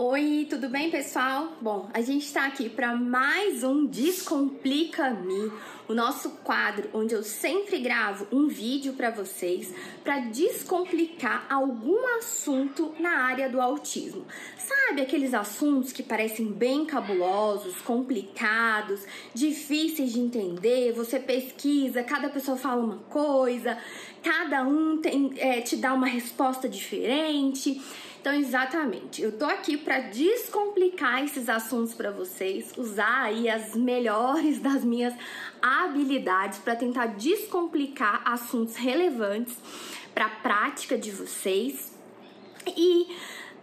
Oi, tudo bem, pessoal? Bom, a gente está aqui para mais um Descomplica-me, o nosso quadro onde eu sempre gravo um vídeo para vocês para descomplicar algum assunto na área do autismo. Sabe aqueles assuntos que parecem bem cabulosos, complicados, difíceis de entender? Você pesquisa, cada pessoa fala uma coisa, cada um tem, é, te dá uma resposta diferente. Então, exatamente, eu tô aqui para descomplicar esses assuntos para vocês, usar aí as melhores das minhas habilidades para tentar descomplicar assuntos relevantes para a prática de vocês. E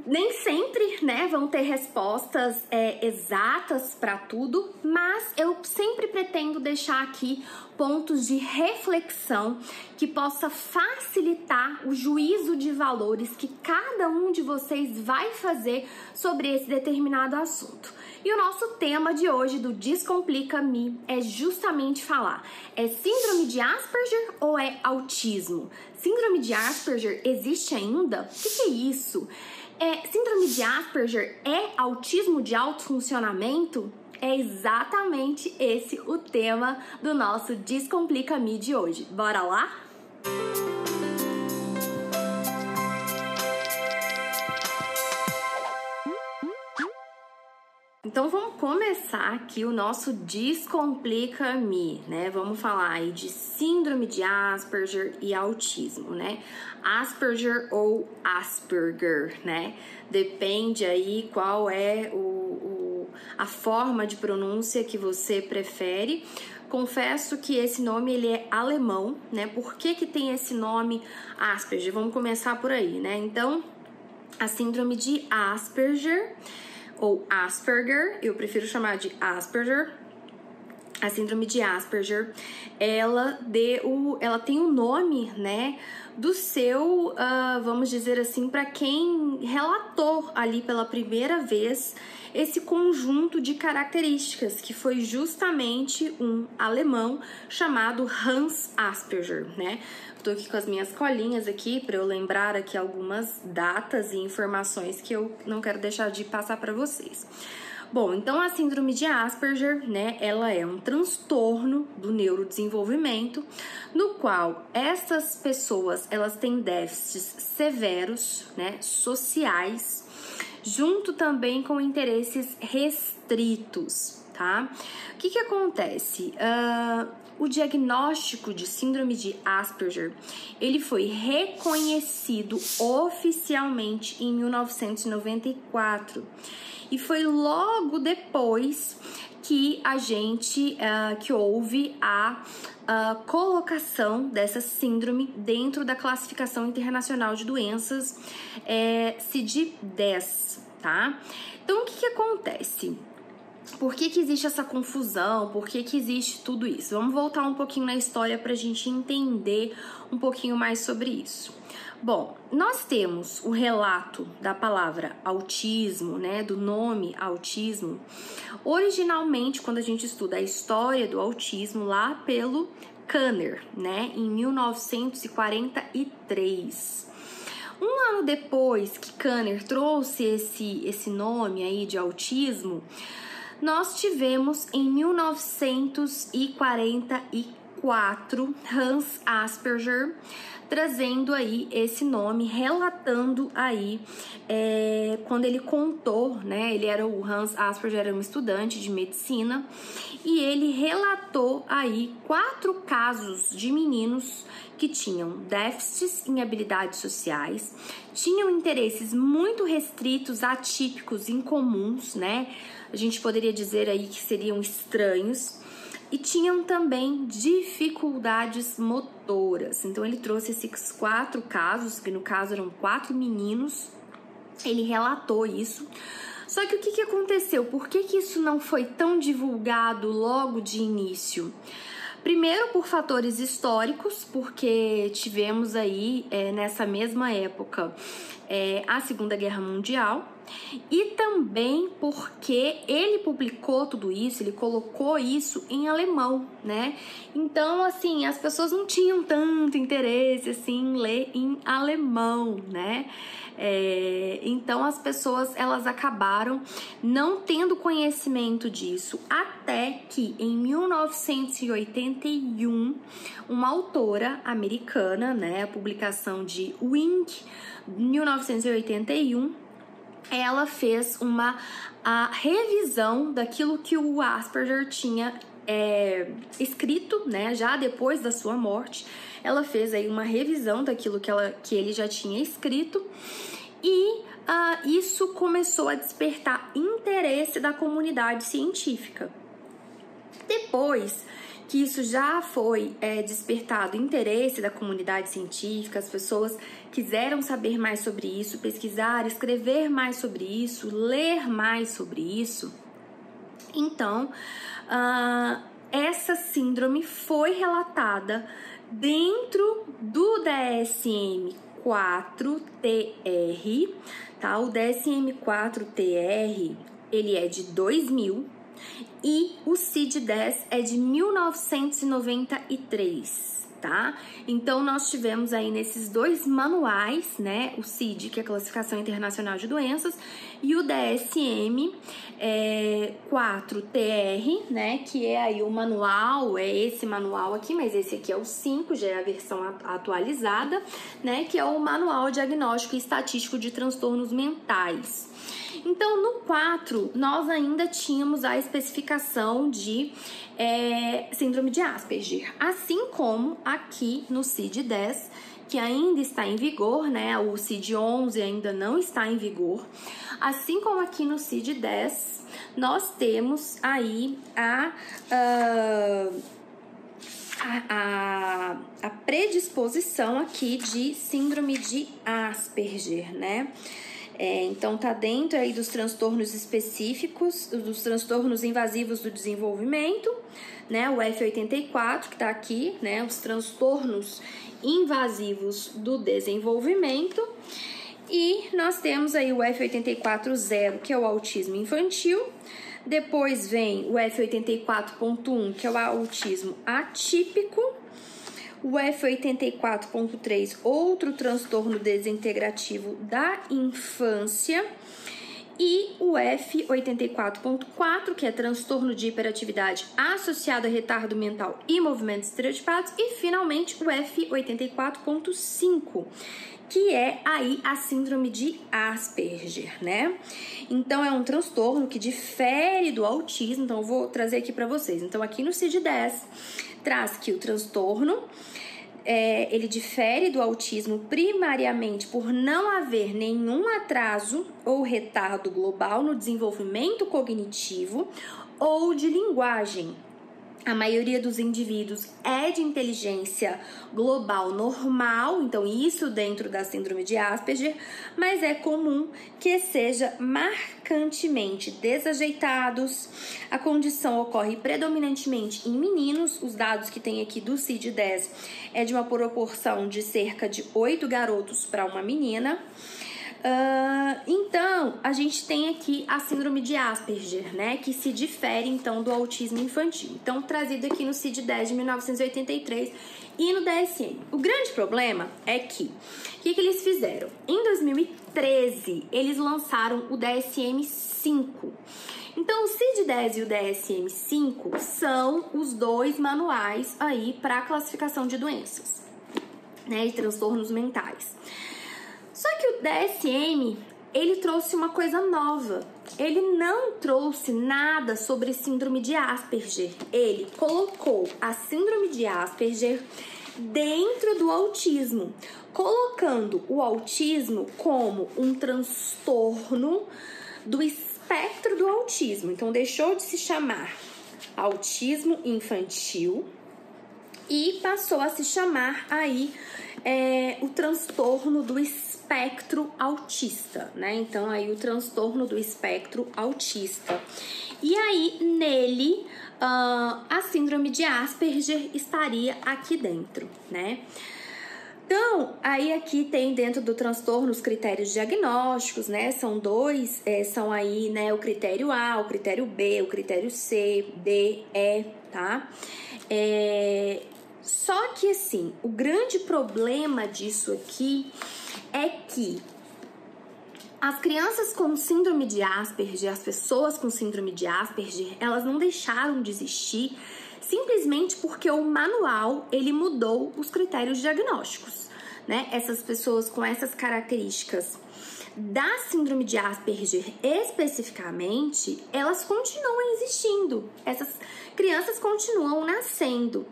nem sempre, né, vão ter respostas é, exatas para tudo, mas eu sempre pretendo deixar aqui pontos de reflexão que possa facilitar o juízo de valores que cada um de vocês vai fazer sobre esse determinado assunto. E o nosso tema de hoje do Descomplica Me é justamente falar: é síndrome de Asperger ou é autismo? Síndrome de Asperger existe ainda? O que, que é isso? É, síndrome de Asperger é autismo de alto funcionamento? É exatamente esse o tema do nosso Descomplica Me de hoje. Bora lá? Então vamos começar aqui o nosso Descomplica-me, né? Vamos falar aí de síndrome de Asperger e autismo, né? Asperger ou Asperger, né? Depende aí qual é o, o a forma de pronúncia que você prefere. Confesso que esse nome ele é alemão, né? Por que, que tem esse nome Asperger? Vamos começar por aí, né? Então, a síndrome de Asperger ou Asperger, eu prefiro chamar de Asperger. A síndrome de Asperger, ela deu, ela tem o um nome, né, do seu, uh, vamos dizer assim, para quem relatou ali pela primeira vez esse conjunto de características, que foi justamente um alemão chamado Hans Asperger, né? Tô aqui com as minhas colinhas aqui para eu lembrar aqui algumas datas e informações que eu não quero deixar de passar para vocês. Bom, então a síndrome de Asperger, né, ela é um transtorno do neurodesenvolvimento, no qual essas pessoas, elas têm déficits severos, né, sociais, junto também com interesses restritos, tá? O que que acontece? Uh, o diagnóstico de síndrome de Asperger, ele foi reconhecido oficialmente em 1994 e foi logo depois que a gente, uh, que houve a uh, colocação dessa síndrome dentro da classificação internacional de doenças é, CID-10, tá? Então, o que, que acontece? Por que, que existe essa confusão? Por que, que existe tudo isso? Vamos voltar um pouquinho na história para a gente entender um pouquinho mais sobre isso. Bom, nós temos o relato da palavra autismo, né, do nome autismo, originalmente quando a gente estuda a história do autismo lá pelo Kanner, né, em 1943. Um ano depois que Kanner trouxe esse, esse nome aí de autismo, nós tivemos em 1944 Hans Asperger trazendo aí esse nome, relatando aí é, quando ele contou, né? Ele era o Hans Asperger, era um estudante de medicina e ele relatou aí quatro casos de meninos que tinham déficits em habilidades sociais, tinham interesses muito restritos, atípicos, incomuns, né? A gente poderia dizer aí que seriam estranhos e tinham também dificuldades motoras. Então ele trouxe esses quatro casos, que no caso eram quatro meninos, ele relatou isso. Só que o que, que aconteceu? Por que, que isso não foi tão divulgado logo de início? Primeiro, por fatores históricos, porque tivemos aí é, nessa mesma época é, a Segunda Guerra Mundial e também porque ele publicou tudo isso, ele colocou isso em alemão, né? Então, assim, as pessoas não tinham tanto interesse assim em ler em alemão, né? É, então as pessoas elas acabaram não tendo conhecimento disso até que em 1981 uma autora americana, né, a publicação de Wink, 1981 ela fez uma a revisão daquilo que o Asperger tinha é, escrito, né, já depois da sua morte. Ela fez aí uma revisão daquilo que, ela, que ele já tinha escrito e uh, isso começou a despertar interesse da comunidade científica. Depois que isso já foi é, despertado interesse da comunidade científica, as pessoas quiseram saber mais sobre isso, pesquisar, escrever mais sobre isso, ler mais sobre isso. Então, uh, essa síndrome foi relatada dentro do DSM-4-TR, tá? O DSM-4-TR, ele é de 2000 e o CID-10 é de 1993 tá? Então nós tivemos aí nesses dois manuais, né, o CID, que é a Classificação Internacional de Doenças, e o DSM é, 4TR, né, que é aí o manual, é esse manual aqui, mas esse aqui é o 5, já é a versão atualizada, né, que é o Manual Diagnóstico e Estatístico de Transtornos Mentais. Então, no 4, nós ainda tínhamos a especificação de é, síndrome de Asperger, assim como aqui no CID-10, que ainda está em vigor, né? O CID-11 ainda não está em vigor. Assim como aqui no CID-10, nós temos aí a, a, a, a predisposição aqui de síndrome de Asperger, né? É, então, tá dentro aí dos transtornos específicos, dos transtornos invasivos do desenvolvimento, né? O F84 que tá aqui, né? Os transtornos invasivos do desenvolvimento. E nós temos aí o F84.0, que é o autismo infantil. Depois vem o F84.1, que é o autismo atípico o F84.3, outro transtorno desintegrativo da infância, e o F84.4, que é transtorno de hiperatividade associado a retardo mental e movimentos estereotipados, e finalmente o F84.5, que é aí a síndrome de Asperger, né? Então é um transtorno que difere do autismo, então eu vou trazer aqui para vocês. Então aqui no CID-10 traz que o transtorno é, ele difere do autismo primariamente por não haver nenhum atraso ou retardo global no desenvolvimento cognitivo ou de linguagem, a maioria dos indivíduos é de inteligência global normal, então isso dentro da síndrome de Asperger, mas é comum que seja marcantemente desajeitados. A condição ocorre predominantemente em meninos, os dados que tem aqui do CID-10 é de uma proporção de cerca de 8 garotos para uma menina. Então, a gente tem aqui a síndrome de Asperger, né? Que se difere então do autismo infantil. Então, trazido aqui no CID-10 de 1983 e no DSM. O grande problema é que o que, que eles fizeram? Em 2013, eles lançaram o DSM-5. Então, o CID-10 e o DSM-5 são os dois manuais aí para classificação de doenças, né, e transtornos mentais. Só que o DSM, ele trouxe uma coisa nova. Ele não trouxe nada sobre síndrome de Asperger. Ele colocou a síndrome de Asperger dentro do autismo, colocando o autismo como um transtorno do espectro do autismo. Então deixou de se chamar autismo infantil e passou a se chamar aí é, o transtorno do espectro espectro autista, né? Então aí o transtorno do espectro autista. E aí nele uh, a síndrome de Asperger estaria aqui dentro, né? Então, aí aqui tem dentro do transtorno os critérios diagnósticos, né? São dois, é, são aí, né, o critério A, o critério B, o critério C, D, E, tá? É, só que assim, o grande problema disso aqui é que as crianças com síndrome de Asperger, as pessoas com síndrome de Asperger, elas não deixaram de existir simplesmente porque o manual ele mudou os critérios diagnósticos, né? Essas pessoas com essas características da síndrome de Asperger especificamente, elas continuam existindo. Essas crianças continuam nascendo.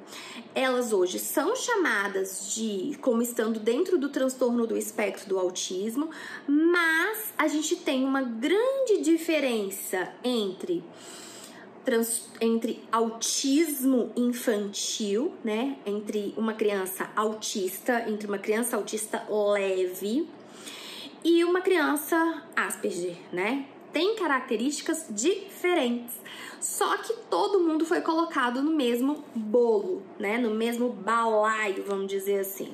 Elas hoje são chamadas de como estando dentro do transtorno do espectro do autismo, mas a gente tem uma grande diferença entre Trans, entre autismo infantil, né? Entre uma criança autista, entre uma criança autista leve e uma criança Asperger, né? Tem características diferentes. Só que todo mundo foi colocado no mesmo bolo, né? No mesmo balaio, vamos dizer assim.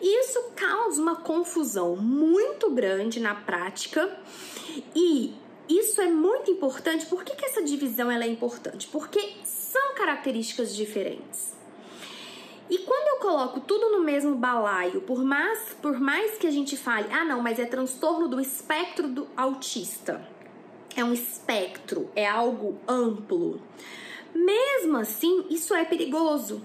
Isso causa uma confusão muito grande na prática e isso é muito importante. Por que, que essa divisão ela é importante? Porque são características diferentes. E quando eu coloco tudo no mesmo balaio, por mais, por mais que a gente fale, ah, não, mas é transtorno do espectro do autista. É um espectro, é algo amplo. Mesmo assim, isso é perigoso.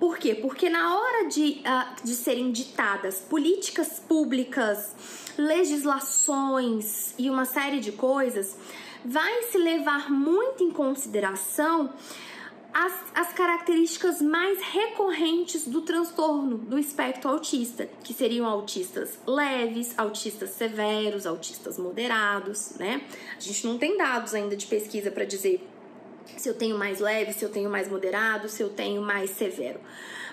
Por quê? Porque na hora de, uh, de serem ditadas políticas públicas, legislações e uma série de coisas, vai se levar muito em consideração as, as características mais recorrentes do transtorno do espectro autista, que seriam autistas leves, autistas severos, autistas moderados, né? A gente não tem dados ainda de pesquisa para dizer se eu tenho mais leve, se eu tenho mais moderado, se eu tenho mais severo.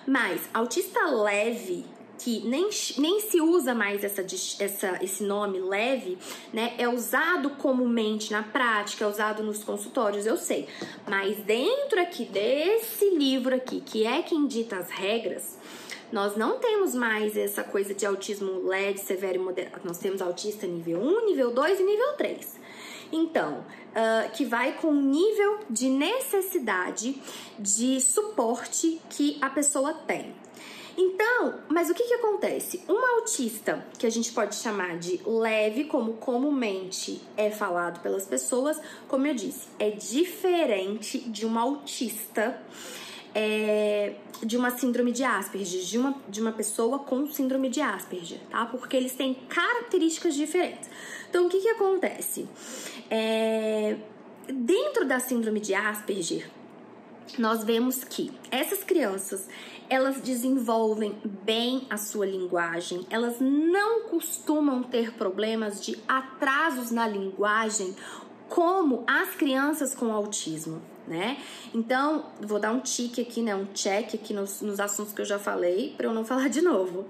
Mas autista leve que nem, nem se usa mais essa, essa, esse nome leve, né? É usado comumente na prática, é usado nos consultórios, eu sei. Mas dentro aqui desse livro aqui, que é quem dita as regras, nós não temos mais essa coisa de autismo leve, severo e moderado. Nós temos autista nível 1, nível 2 e nível 3. Então, uh, que vai com o nível de necessidade de suporte que a pessoa tem. Então, mas o que, que acontece? Um autista, que a gente pode chamar de leve, como comumente é falado pelas pessoas, como eu disse, é diferente de um autista. É, de uma síndrome de Asperger, de uma, de uma pessoa com síndrome de Asperger, tá? Porque eles têm características diferentes. Então, o que que acontece? É, dentro da síndrome de Asperger, nós vemos que essas crianças elas desenvolvem bem a sua linguagem, elas não costumam ter problemas de atrasos na linguagem como as crianças com autismo né? Então, vou dar um tique aqui, né? Um check aqui nos, nos assuntos que eu já falei, para eu não falar de novo.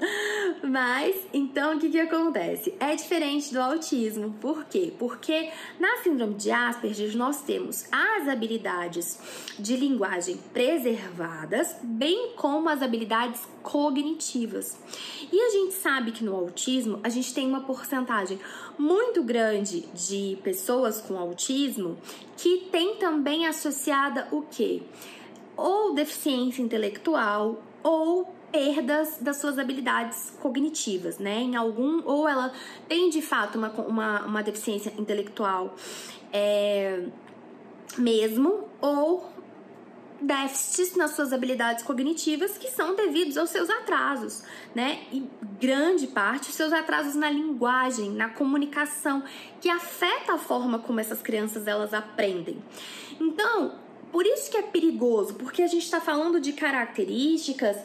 Mas, então, o que que acontece? É diferente do autismo. Por quê? Porque na síndrome de Asperger nós temos as habilidades de linguagem preservadas, bem como as habilidades cognitivas. E a gente sabe que no autismo a gente tem uma porcentagem muito grande de pessoas com autismo que tem também associada o que? Ou deficiência intelectual ou perdas das suas habilidades cognitivas, né? Em algum, ou ela tem de fato uma, uma, uma deficiência intelectual é, mesmo, ou déficits nas suas habilidades cognitivas que são devidos aos seus atrasos, né? E grande parte os seus atrasos na linguagem, na comunicação, que afeta a forma como essas crianças elas aprendem. Então, por isso que é perigoso, porque a gente está falando de características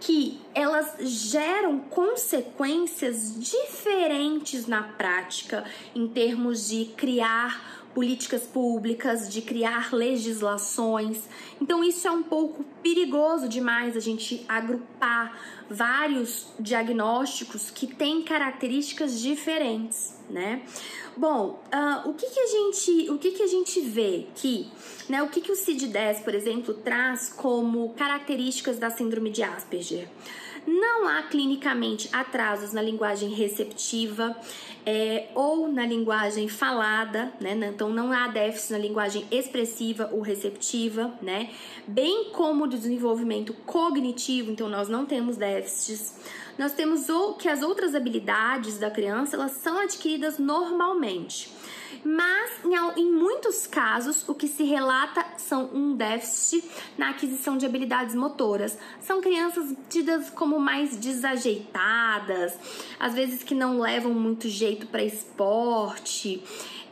que elas geram consequências diferentes na prática em termos de criar políticas públicas, de criar legislações. Então, isso é um pouco perigoso demais a gente agrupar vários diagnósticos que têm características diferentes, né? Bom, uh, o que, que a gente o que, que a gente vê que, né? O que, que o CID-10, por exemplo, traz como características da síndrome de Asperger? Não há clinicamente atrasos na linguagem receptiva é, ou na linguagem falada, né? Então não há déficit na linguagem expressiva ou receptiva, né? Bem como do desenvolvimento cognitivo, então nós não temos déficits. Nós temos que as outras habilidades da criança elas são adquiridas normalmente. Mas em muitos casos o que se relata são um déficit na aquisição de habilidades motoras. São crianças tidas como mais desajeitadas, às vezes que não levam muito jeito para esporte.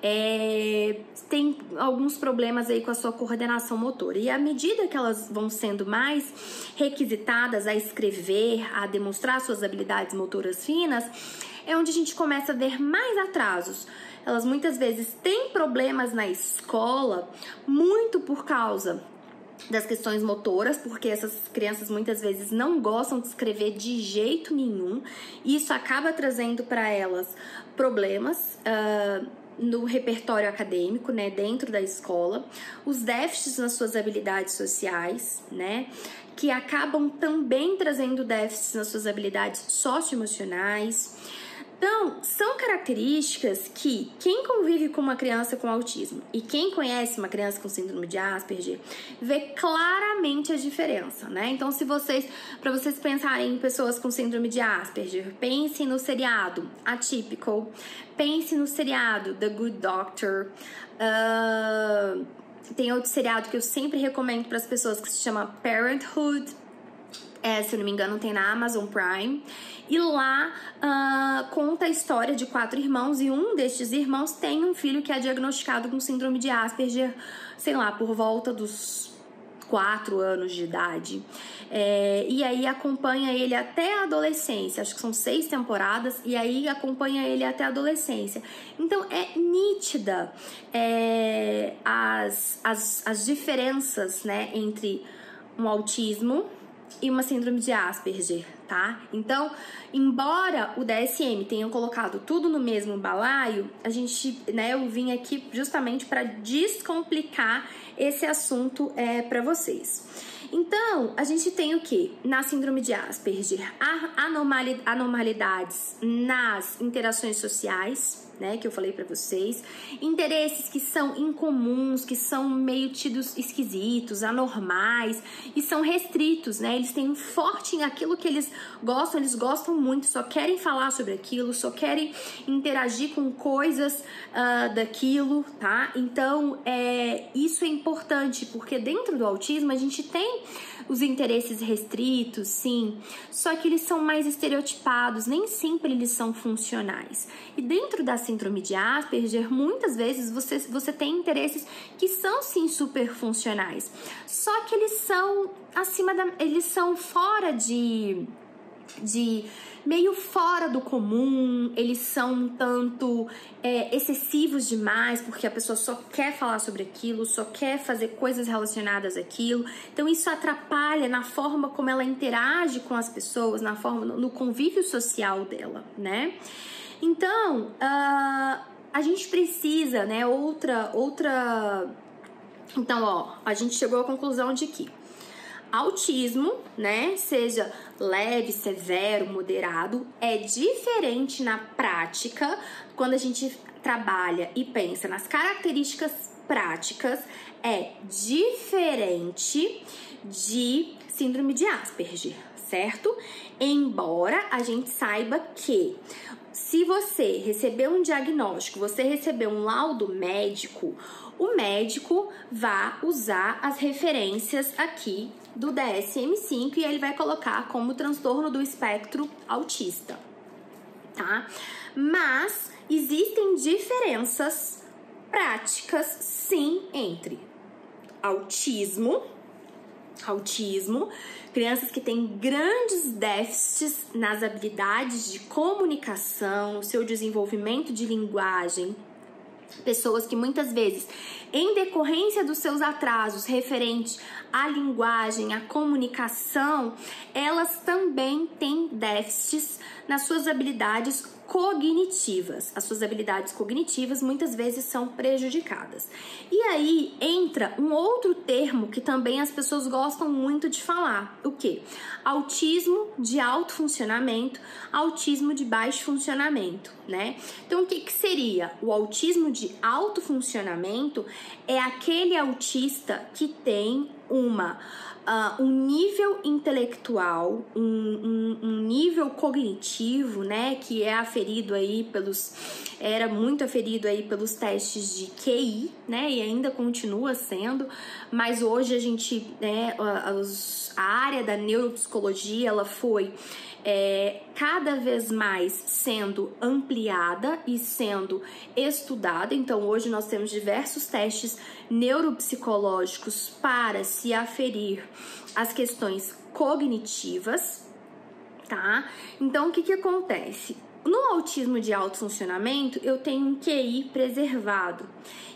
É, tem alguns problemas aí com a sua coordenação motora. E à medida que elas vão sendo mais requisitadas a escrever, a demonstrar suas habilidades motoras finas, é onde a gente começa a ver mais atrasos elas muitas vezes têm problemas na escola muito por causa das questões motoras, porque essas crianças muitas vezes não gostam de escrever de jeito nenhum, e isso acaba trazendo para elas problemas. Uh, no repertório acadêmico, né, dentro da escola, os déficits nas suas habilidades sociais, né, que acabam também trazendo déficits nas suas habilidades socioemocionais. Então, são características que quem convive com uma criança com autismo e quem conhece uma criança com síndrome de Asperger vê claramente a diferença, né? Então, se vocês, para vocês pensarem em pessoas com síndrome de Asperger, pensem no seriado Atypical, pense no seriado The Good Doctor. Uh, tem outro seriado que eu sempre recomendo para as pessoas que se chama Parenthood. É, se eu não me engano, tem na Amazon Prime. E lá uh, conta a história de quatro irmãos e um destes irmãos tem um filho que é diagnosticado com síndrome de Asperger, sei lá, por volta dos quatro anos de idade. É, e aí acompanha ele até a adolescência, acho que são seis temporadas, e aí acompanha ele até a adolescência. Então é nítida é, as, as, as diferenças né, entre um autismo e uma síndrome de Asperger, tá? Então, embora o DSM tenha colocado tudo no mesmo balaio, a gente, né, eu vim aqui justamente para descomplicar esse assunto é, para vocês. Então, a gente tem o que? Na síndrome de Asperger, anormalidades nas interações sociais, né, que eu falei para vocês, interesses que são incomuns, que são meio tidos esquisitos, anormais e são restritos, né? Eles têm um forte em aquilo que eles gostam, eles gostam muito, só querem falar sobre aquilo, só querem interagir com coisas uh, daquilo, tá? Então, é, isso é importante porque dentro do autismo a gente tem os interesses restritos, sim, só que eles são mais estereotipados, nem sempre eles são funcionais. E dentro da síndrome de Asperger, muitas vezes você, você tem interesses que são sim super funcionais, só que eles são acima da. eles são fora de. de meio fora do comum, eles são um tanto é, excessivos demais, porque a pessoa só quer falar sobre aquilo, só quer fazer coisas relacionadas àquilo. Então isso atrapalha na forma como ela interage com as pessoas, na forma no convívio social dela, né? Então uh, a gente precisa, né? Outra outra então, ó, a gente chegou à conclusão de que autismo, né, seja leve, severo, moderado, é diferente na prática quando a gente trabalha e pensa nas características práticas, é diferente de síndrome de Asperger, certo? Embora a gente saiba que se você receber um diagnóstico, você receber um laudo médico, o médico vai usar as referências aqui do DSM-5 e ele vai colocar como transtorno do espectro autista, tá? Mas existem diferenças práticas sim entre autismo, autismo, crianças que têm grandes déficits nas habilidades de comunicação, seu desenvolvimento de linguagem, pessoas que muitas vezes, em decorrência dos seus atrasos referente à linguagem, à comunicação, elas também têm déficits nas suas habilidades cognitivas. As suas habilidades cognitivas muitas vezes são prejudicadas. E aí entra um outro termo que também as pessoas gostam muito de falar: o que? Autismo de alto funcionamento, autismo de baixo funcionamento, né? Então, o que, que seria? O autismo de alto funcionamento é aquele autista que tem uma uh, um nível intelectual, um, um, um, nível cognitivo, né, que é aferido aí pelos, era muito aferido aí pelos testes de QI, né, e ainda continua sendo, mas hoje a gente, né, a, a área da neuropsicologia, ela foi é, cada vez mais sendo ampliada e sendo estudada. Então, hoje nós temos diversos testes neuropsicológicos para se aferir as questões cognitivas, tá? Então, o que, que acontece? No autismo de alto funcionamento, eu tenho um QI preservado.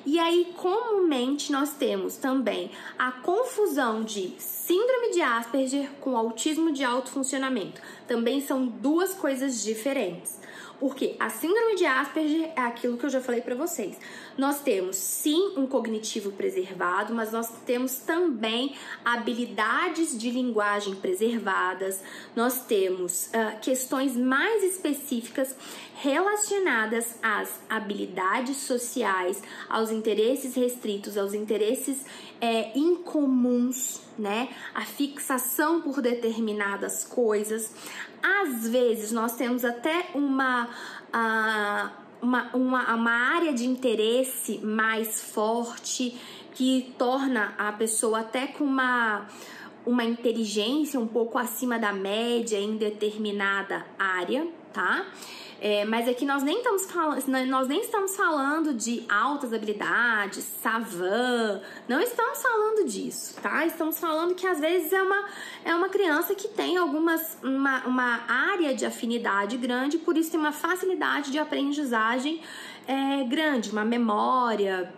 E aí, comumente, nós temos também a confusão de síndrome de Asperger com autismo de alto funcionamento. Também são duas coisas diferentes. Porque a síndrome de Asperger é aquilo que eu já falei para vocês. Nós temos sim um cognitivo preservado, mas nós temos também habilidades de linguagem preservadas. Nós temos uh, questões mais específicas relacionadas às habilidades sociais, aos interesses restritos, aos interesses é, incomuns, né? A fixação por determinadas coisas. Às vezes nós temos até uma. Uh, uma, uma, uma área de interesse mais forte que torna a pessoa até com uma, uma inteligência um pouco acima da média em determinada área, tá? É, mas aqui nós nem estamos falando, nós nem estamos falando de altas habilidades, savan, não estamos falando disso, tá? Estamos falando que às vezes é uma, é uma criança que tem algumas uma, uma área de afinidade grande, por isso tem uma facilidade de aprendizagem é, grande, uma memória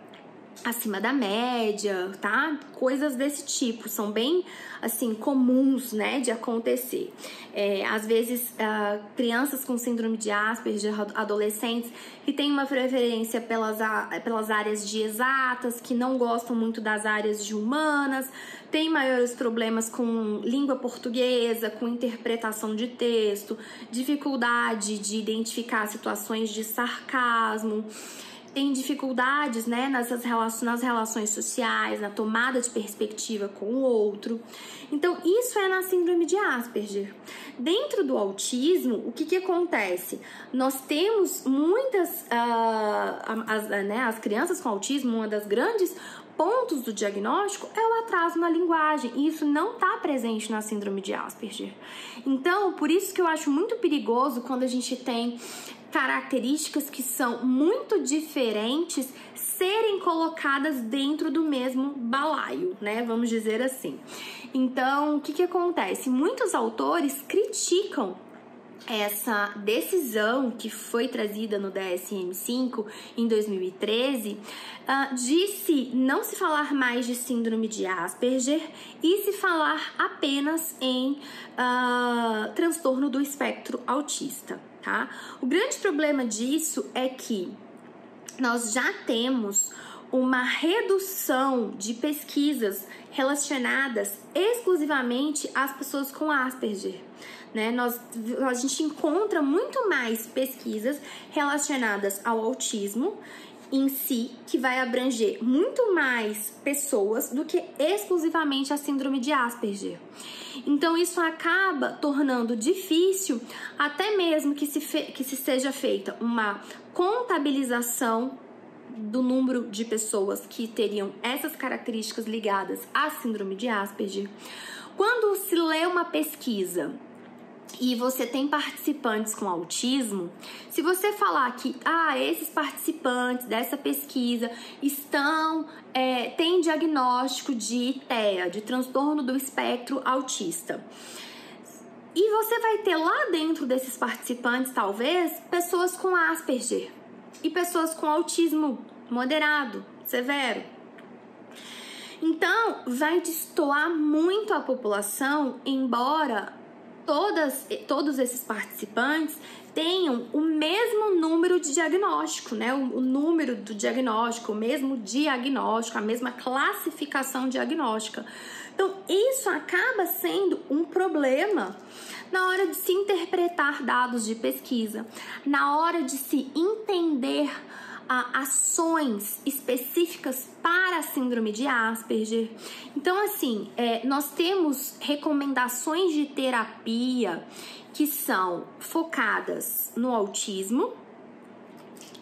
acima da média, tá? Coisas desse tipo são bem assim comuns, né, de acontecer. É, às vezes uh, crianças com síndrome de Asperger, adolescentes que têm uma preferência pelas, pelas áreas de exatas, que não gostam muito das áreas de humanas, têm maiores problemas com língua portuguesa, com interpretação de texto, dificuldade de identificar situações de sarcasmo tem dificuldades né, nessas relações, nas relações sociais, na tomada de perspectiva com o outro. Então, isso é na síndrome de Asperger. Dentro do autismo, o que, que acontece? Nós temos muitas. Uh, as, né, as crianças com autismo, uma das grandes pontos do diagnóstico é o atraso na linguagem, e isso não está presente na síndrome de Asperger. Então, por isso que eu acho muito perigoso quando a gente tem características que são muito diferentes serem colocadas dentro do mesmo balaio, né? Vamos dizer assim. Então, o que, que acontece? Muitos autores criticam essa decisão que foi trazida no DSM-5 em 2013 uh, de se não se falar mais de síndrome de Asperger e se falar apenas em uh, transtorno do espectro autista tá? O grande problema disso é que nós já temos uma redução de pesquisas relacionadas exclusivamente às pessoas com Asperger. Né? Nós, a gente encontra muito mais pesquisas relacionadas ao autismo em si, que vai abranger muito mais pessoas do que exclusivamente a síndrome de Asperger. Então, isso acaba tornando difícil, até mesmo que se, que se seja feita uma contabilização do número de pessoas que teriam essas características ligadas à síndrome de Asperger. Quando se lê uma pesquisa e você tem participantes com autismo, se você falar que ah, esses participantes dessa pesquisa estão é, têm diagnóstico de TEA, de transtorno do espectro autista. E você vai ter lá dentro desses participantes, talvez, pessoas com Asperger e pessoas com autismo moderado, severo. Então, vai destoar muito a população, embora todas, todos esses participantes tenham o mesmo número de diagnóstico, né? O, o, número do diagnóstico, o mesmo diagnóstico, a mesma classificação diagnóstica. Então, isso acaba sendo um problema na hora de se interpretar dados de pesquisa, na hora de se entender ações específicas para a síndrome de Asperger. Então, assim, é, nós temos recomendações de terapia que são focadas no autismo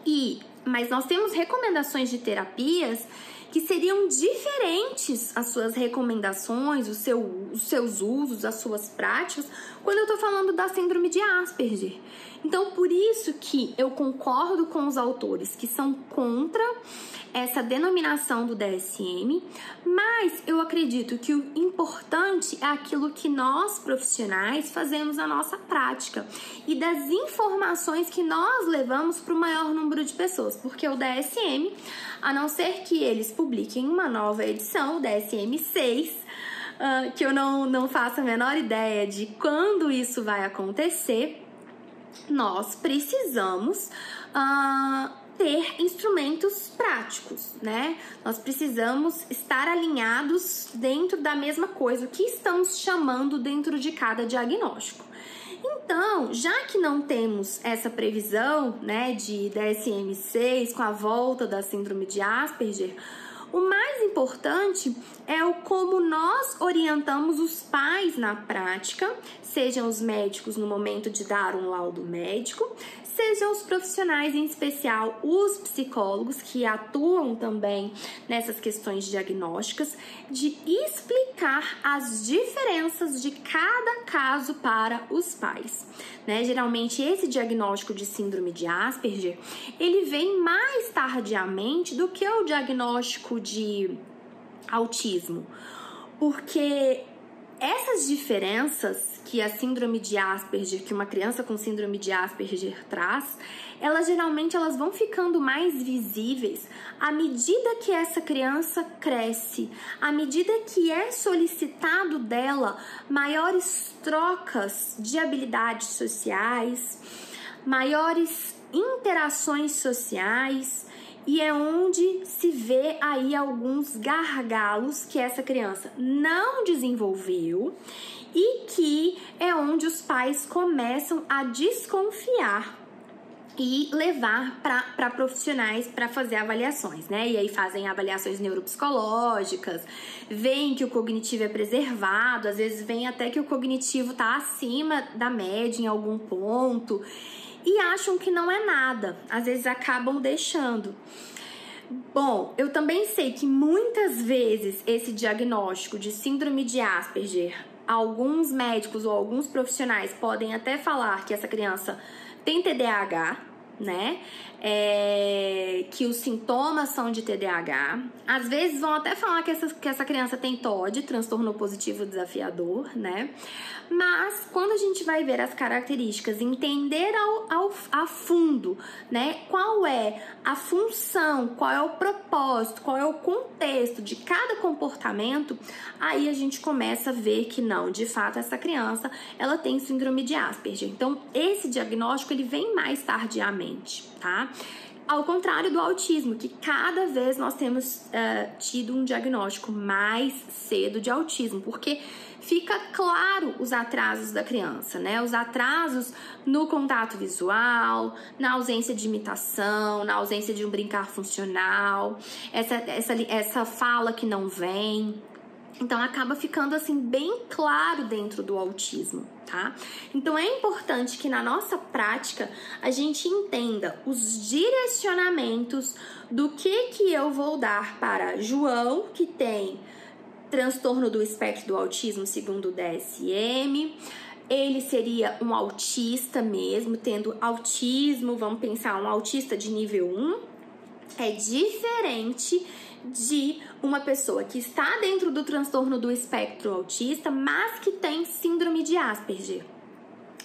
e mas nós temos recomendações de terapias que seriam diferentes as suas recomendações, seu, os seus usos, as suas práticas, quando eu estou falando da síndrome de Asperger. Então, por isso que eu concordo com os autores que são contra essa denominação do DSM, mas eu acredito que o importante é aquilo que nós profissionais fazemos na nossa prática e das informações que nós levamos para o maior número de pessoas, porque o DSM, a não ser que eles publiquem uma nova edição, o DSM 6, Uh, que eu não, não faço a menor ideia de quando isso vai acontecer, nós precisamos uh, ter instrumentos práticos, né? Nós precisamos estar alinhados dentro da mesma coisa, o que estamos chamando dentro de cada diagnóstico. Então, já que não temos essa previsão, né, de DSM-6 com a volta da síndrome de Asperger, o mais importante é o como nós orientamos os pais na prática, sejam os médicos no momento de dar um laudo médico, sejam os profissionais, em especial os psicólogos que atuam também nessas questões diagnósticas, de explicar as diferenças de cada caso para os pais. Né? Geralmente esse diagnóstico de síndrome de Asperger ele vem mais tardiamente do que o diagnóstico de autismo, porque essas diferenças que a síndrome de Asperger, que uma criança com síndrome de Asperger traz, elas geralmente elas vão ficando mais visíveis à medida que essa criança cresce, à medida que é solicitado dela maiores trocas de habilidades sociais, maiores interações sociais, e é onde se vê aí alguns gargalos que essa criança não desenvolveu e que é onde os pais começam a desconfiar e levar para profissionais para fazer avaliações, né? E aí fazem avaliações neuropsicológicas, veem que o cognitivo é preservado, às vezes vem até que o cognitivo está acima da média em algum ponto e acham que não é nada, às vezes acabam deixando. Bom, eu também sei que muitas vezes esse diagnóstico de síndrome de Asperger, alguns médicos ou alguns profissionais podem até falar que essa criança tem TDAH, né? É, que os sintomas são de TDAH. Às vezes vão até falar que essa, que essa criança tem TOD, transtorno positivo desafiador, né? Mas quando a gente vai ver as características, entender ao, ao, a fundo, né? Qual é a função, qual é o propósito, qual é o contexto de cada comportamento, aí a gente começa a ver que não, de fato, essa criança ela tem síndrome de Asperger. Então, esse diagnóstico ele vem mais tardiamente, tá? Ao contrário do autismo, que cada vez nós temos uh, tido um diagnóstico mais cedo de autismo, porque fica claro os atrasos da criança, né? Os atrasos no contato visual, na ausência de imitação, na ausência de um brincar funcional, essa, essa, essa fala que não vem. Então acaba ficando assim bem claro dentro do autismo, tá? Então é importante que na nossa prática a gente entenda os direcionamentos do que que eu vou dar para João, que tem transtorno do espectro do autismo segundo o DSM. Ele seria um autista mesmo, tendo autismo, vamos pensar, um autista de nível 1. É diferente de uma pessoa que está dentro do transtorno do espectro autista, mas que tem síndrome de Asperger.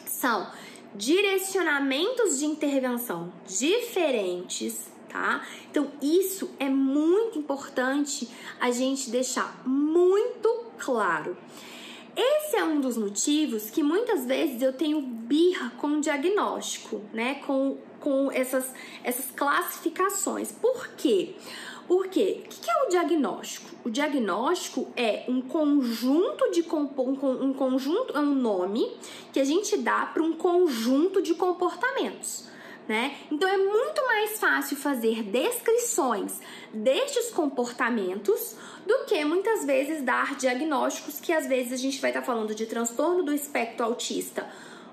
São direcionamentos de intervenção diferentes tá? Então, isso é muito importante a gente deixar muito claro. Esse é um dos motivos que muitas vezes eu tenho birra com o diagnóstico, né? Com, com essas, essas classificações. Por quê? Porque o que é o diagnóstico? O diagnóstico é um conjunto de um conjunto, é um nome que a gente dá para um conjunto de comportamentos. Né? Então é muito mais fácil fazer descrições destes comportamentos do que muitas vezes dar diagnósticos que às vezes a gente vai estar tá falando de transtorno do espectro autista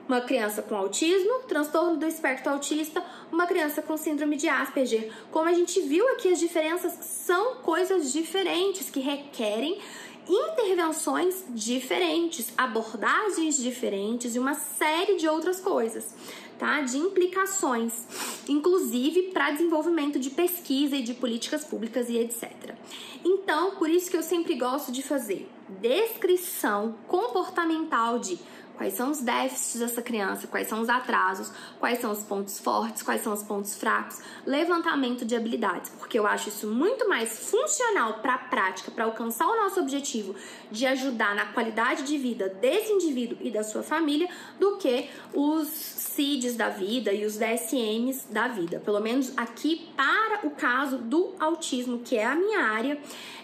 uma criança com autismo, transtorno do espectro autista, uma criança com síndrome de Asperger. Como a gente viu aqui, as diferenças são coisas diferentes que requerem intervenções diferentes, abordagens diferentes e uma série de outras coisas, tá? De implicações, inclusive para desenvolvimento de pesquisa e de políticas públicas e etc. Então, por isso que eu sempre gosto de fazer descrição comportamental de Quais são os déficits dessa criança? Quais são os atrasos? Quais são os pontos fortes? Quais são os pontos fracos? Levantamento de habilidades, porque eu acho isso muito mais funcional para a prática, para alcançar o nosso objetivo de ajudar na qualidade de vida desse indivíduo e da sua família, do que os CIDs da vida e os DSMs da vida. Pelo menos aqui para o caso do autismo, que é a minha área.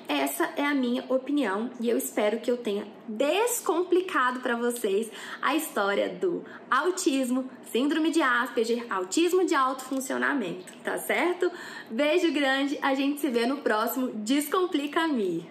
Essa é a minha opinião e eu espero que eu tenha descomplicado para vocês a história do autismo, síndrome de Asperger, autismo de alto funcionamento, tá certo? Beijo grande, a gente se vê no próximo Descomplica-me.